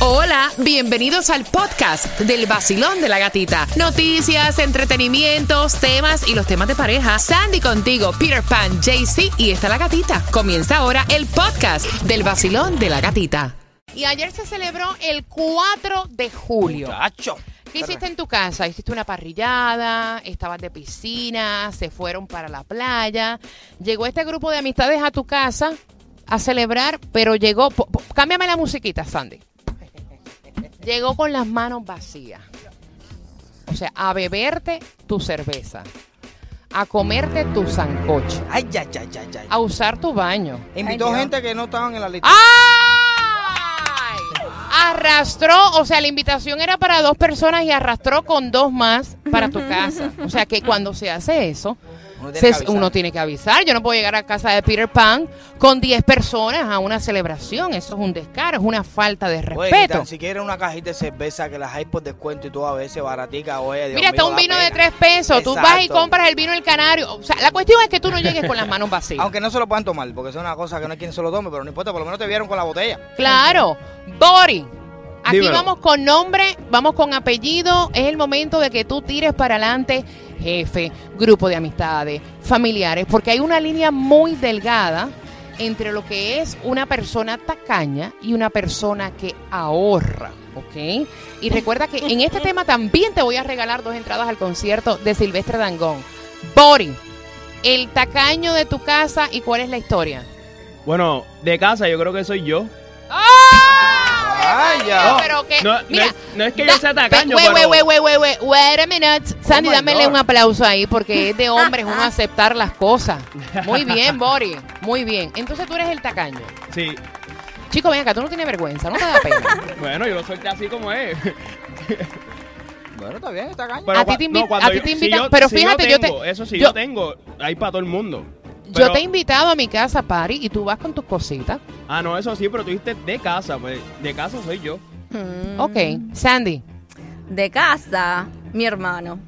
Hola, bienvenidos al podcast del vacilón de la gatita. Noticias, entretenimientos, temas y los temas de pareja. Sandy contigo, Peter Pan, JC y está la gatita. Comienza ahora el podcast del vacilón de la gatita. Y ayer se celebró el 4 de julio. Muchacho. ¿Qué hiciste en tu casa? ¿Hiciste una parrillada? ¿Estabas de piscina? ¿Se fueron para la playa? Llegó este grupo de amistades a tu casa a celebrar, pero llegó... cámbiame la musiquita, Sandy. Llegó con las manos vacías. O sea, a beberte tu cerveza, a comerte tu sancocho, Ay, ay, ay, ay, ay. a usar tu baño. Invitó gente que no estaban en la lista. ¡Ay! Arrastró, o sea, la invitación era para dos personas y arrastró con dos más para tu casa. O sea, que cuando se hace eso, Uno tiene se- que avisar. uno tiene que avisar. Yo no puedo llegar a casa de Peter Pan con 10 personas a una celebración. Eso es un descaro, es una falta de Oye, respeto. ni tan siquiera una cajita de cerveza que las hay por descuento y todo a veces baratica. Oye, Dios Mira, está mío, un vino de pena. 3 pesos. Tú vas y Exacto. compras el vino del canario. O sea, la cuestión es que tú no llegues con las manos vacías. Aunque no se lo puedan tomar, porque es una cosa que no hay quien se lo tome, pero no importa, por lo menos te vieron con la botella. Claro. Bori. Aquí Dímelo. vamos con nombre, vamos con apellido. Es el momento de que tú tires para adelante, jefe, grupo de amistades, familiares, porque hay una línea muy delgada entre lo que es una persona tacaña y una persona que ahorra, ¿ok? Y recuerda que en este tema también te voy a regalar dos entradas al concierto de Silvestre Dangón. Bori, el tacaño de tu casa y cuál es la historia. Bueno, de casa yo creo que soy yo. Ay, ya. Pero que, No, no mira, es- no es que yo sea tacaño, wait, pero- Wait, wait, wait, wait, wait a minute. Sandy, Oh dámele God. un aplauso ahí porque es de hombres uno aceptar las cosas. Muy bien, Bori, muy bien. Entonces tú eres el tacaño. Sí. Chico, ven acá, tú no tienes vergüenza, no te da pena. Bueno, yo lo solté así como es. Bueno, está bien, está caña. Pero A ti te invi- cuando a ti yo- te si invitan- yo- pero si fíjate, yo te- tengo, Eso sí, yo- yo, tengo. Hay para todo el mundo. Yo te he invitado a mi casa, Pari, y tú vas con tus cositas. Ah, no, eso sí, pero tú dijiste de casa. Pues de casa soy yo. Mm, Ok, Sandy. De casa, mi hermano.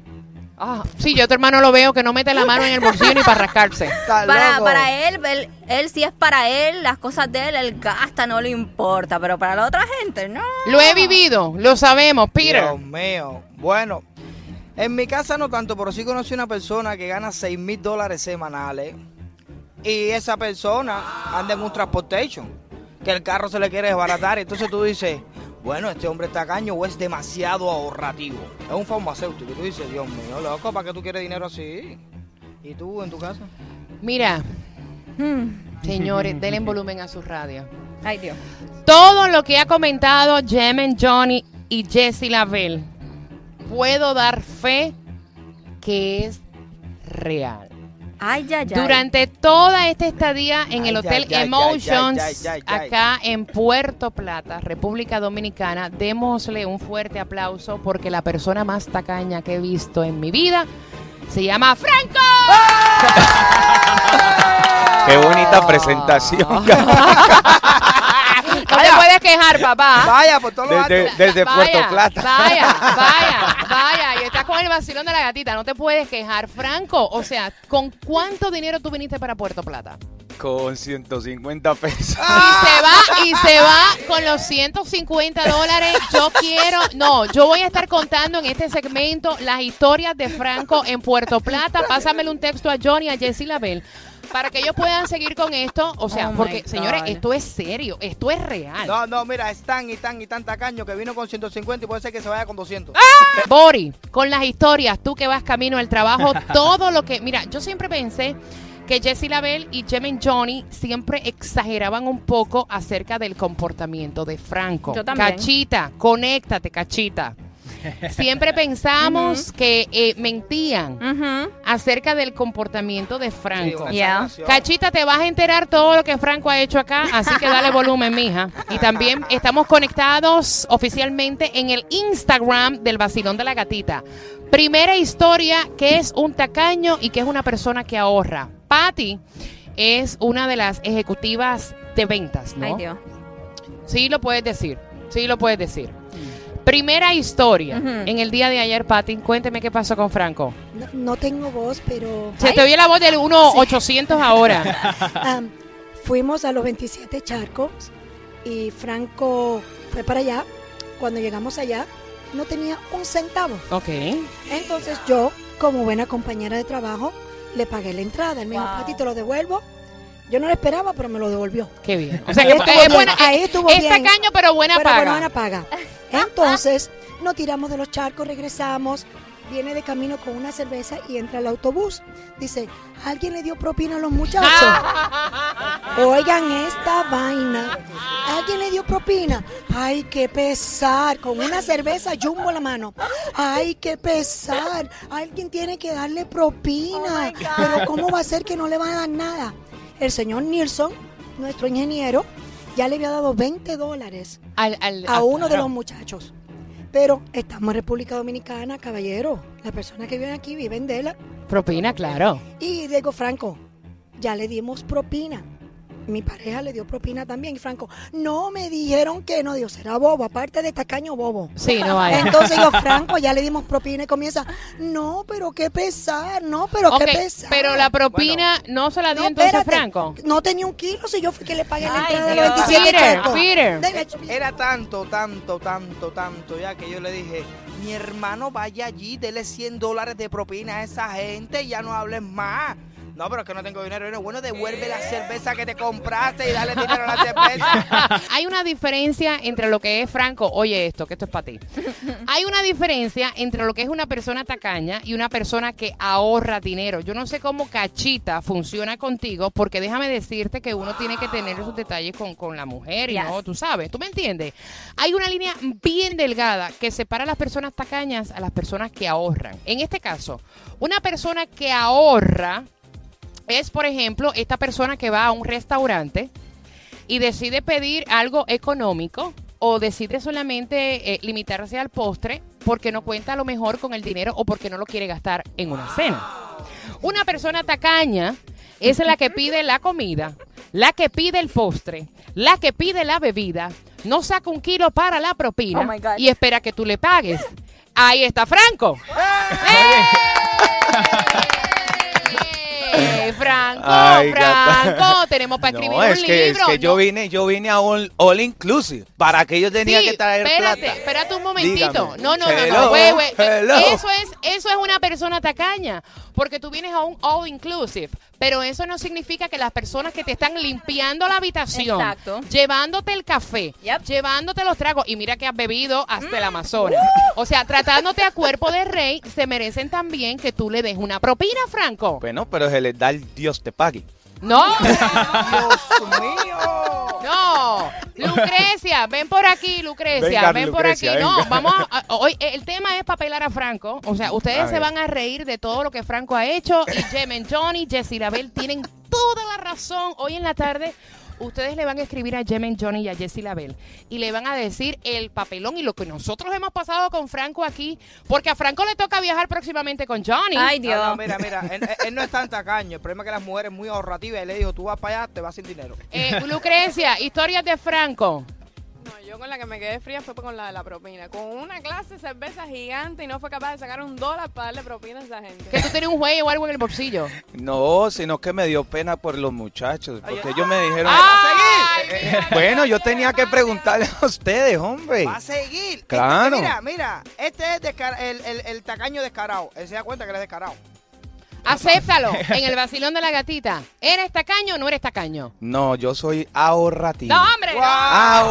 Ah, sí, yo a tu hermano lo veo que no mete la mano en el bolsillo ni para rascarse. Para, para él, él, él sí es para él, las cosas de él, él gasta, no le importa, pero para la otra gente, no. Lo he vivido, lo sabemos, Peter. Dios mío. Bueno, en mi casa no tanto, pero sí conocí una persona que gana 6 mil dólares semanales. Y esa persona anda en un transportation. Que el carro se le quiere desbaratar. Y entonces tú dices, bueno, este hombre está caño o es demasiado ahorrativo. Es un farmacéutico. Y tú dices, Dios mío, loco, ¿para qué tú quieres dinero así? ¿Y tú en tu casa? Mira, Mm, señores, denle volumen a su radio. Ay, Dios. Todo lo que ha comentado Jemen Johnny y Jessie Lavelle, puedo dar fe que es real. Ay, ay, ay. Durante toda esta estadía en el Hotel Emotions, acá en Puerto Plata, República Dominicana, démosle un fuerte aplauso porque la persona más tacaña que he visto en mi vida se llama Franco. Qué bonita presentación. No te puedes quejar, papá. Vaya, por todos los Desde, desde Vaya, Puerto Plata. Vaya, vaya, vaya. Y estás con el vacilón de la gatita. No te puedes quejar. Franco, o sea, ¿con cuánto dinero tú viniste para Puerto Plata? Con 150 pesos. Y se va, y se va con los 150 dólares. Yo quiero, no, yo voy a estar contando en este segmento las historias de Franco en Puerto Plata. Pásamele un texto a Johnny, a Jessie Label. Para que ellos puedan seguir con esto, o sea, Oh porque señores, esto es serio, esto es real. No, no, mira, es tan y tan y tan tacaño que vino con 150 y puede ser que se vaya con 200. Bori, con las historias, tú que vas camino al trabajo, todo lo que. Mira, yo siempre pensé que Jessie Label y Jemen Johnny siempre exageraban un poco acerca del comportamiento de Franco. Yo también. Cachita, conéctate, cachita. Siempre pensamos que eh, mentían acerca del comportamiento de Franco. Cachita, te vas a enterar todo lo que Franco ha hecho acá, así que dale volumen, mija. Y también estamos conectados oficialmente en el Instagram del Vacilón de la Gatita. Primera historia, que es un tacaño y que es una persona que ahorra. Patty es una de las ejecutivas de ventas, ¿no? Ay, Dios. Sí lo puedes decir, sí lo puedes decir. Primera historia. En el día de ayer, Patty, cuénteme qué pasó con Franco. No, no tengo voz, pero Se te oye la voz del 1-800 ahora. am, fuimos a los 27 charcos y Franco fue para allá Cuando llegamos allá, no tenía un centavo. Ok. Entonces yo, como buena compañera de trabajo, le pagué la entrada. Él me dijo, Wow. Pati, te lo devuelvo. Yo no lo esperaba, pero me lo devolvió. Qué bien. O sea Ahí que estuvo es bien, buena, ahí estuvo es bien. tacaño, pero buena pero paga. buena paga. Entonces, nos tiramos de los charcos, regresamos. Viene de camino con una cerveza y entra al autobús. Dice, ¿alguien le dio propina a los muchachos? Oigan esta vaina. ¿Alguien le dio propina? Ay, qué pesar. Con una cerveza jumbo en la mano. Ay, qué pesar. Alguien tiene que darle propina. Oh. Pero ¿cómo va a ser que no le van a dar nada? El señor Nilsson, nuestro ingeniero, ya le había dado 20 dólares Al- al- a uno de los muchachos. Pero estamos en República Dominicana, caballero. Las personas que viven aquí viven de la... Propina, claro. Y Diego Franco, ya le dimos propina. Mi pareja le dio propina también. Y Franco, no me dijeron que no, Dios será bobo, aparte de tacaño bobo. Sí, no vaya. Entonces yo, Franco, ya le dimos propina y comienza, no, pero qué pesar, no, pero qué pesar. pero la propina no se la dio No, entonces espérate, Franco. No tenía un kilo si yo fui que le pagué la entrada de los Dios. 27 Peter, Era tanto, tanto, tanto, tanto ya que yo le dije, mi hermano vaya allí, dele 100 dólares de propina a esa gente y ya no hables más. No, pero es que no tengo dinero. Bueno, Bueno, devuelve la cerveza que te compraste y dale dinero a la cerveza. Hay una diferencia entre lo que es Franco, oye esto, que esto es para ti. Hay una diferencia entre lo que es una persona tacaña y una persona que ahorra dinero. Yo no sé cómo cachita funciona contigo, porque déjame decirte que uno tiene que tener esos detalles con, con la mujer y Yes. no, tú sabes, ¿tú me entiendes? Hay una línea bien delgada que separa a las personas tacañas a las personas que ahorran. En este caso, una persona que ahorra es, por ejemplo, esta persona que va a un restaurante y decide pedir algo económico o decide solamente eh, limitarse al postre porque no cuenta a lo mejor con el dinero o porque no lo quiere gastar en una cena. Una persona tacaña es la que pide la comida, la que pide el postre, la que pide la bebida, no saca un kilo para la propina Oh y espera que tú le pagues. Ahí está Franco. ¡Eh! Ay. Franco, tenemos para escribir No, un es que, es libro. que yo No. vine, yo vine a all, all inclusive. ¿Para que yo tenía Sí, que traer espérate, plata? espérate un momentito. Dígame. No, no, no, Hello, no, güey, güey. hello. Eso es, eso es una persona tacaña, porque tú vienes a un all inclusive, pero eso no significa que las personas que te están limpiando la habitación, Exacto. llevándote el café, Yep. llevándote los tragos y mira que has bebido hasta el Amazonas. O sea, tratándote a cuerpo de rey, se merecen también que tú le des una propina, Franco. Bueno, pero se les da el Dios te pague. No. Dios mío. No, Lucrecia, ven por aquí, Lucrecia, Venga, ven Lucrecia, por aquí. No, vamos a, hoy eh, el tema es papelar a Franco. O sea, ustedes A se van a reír de todo lo que Franco ha hecho y Jemen Johnny, Jessy Label tienen toda la razón. Hoy en la tarde ustedes le van a escribir a Jemen Johnny y a Jessy Label y le van a decir el papelón y lo que nosotros hemos pasado con Franco aquí, porque a Franco le toca viajar próximamente con Johnny. Ay, No, Dios. no, mira, mira, él, él- él no es tan tacaño. El problema es que las mujeres muy ahorrativas. Él le dijo, tú vas para allá, te vas sin dinero. Eh, Lucrecia, historias de Franco. Yo con la que me quedé fría fue con la de la propina. Con una clase de cerveza gigante y no fue capaz de sacar un dólar para darle propina a esa gente. Que tú tienes un juego o algo en el bolsillo. No, sino que me dio pena por los muchachos, porque Ay, ellos me dijeron... ¡Ay, Eh, bueno, yo tenía que preguntarle a ustedes, hombre. Va a seguir. Claro. Este- mira, mira, este es descar- el, el, el tacaño descarado. Él se da cuenta que él es descarado. Acéptalo en el vacilón de la gatita. ¿Eres tacaño o no eres tacaño? No, yo soy ahorrativo. No, hombre. no. Ah,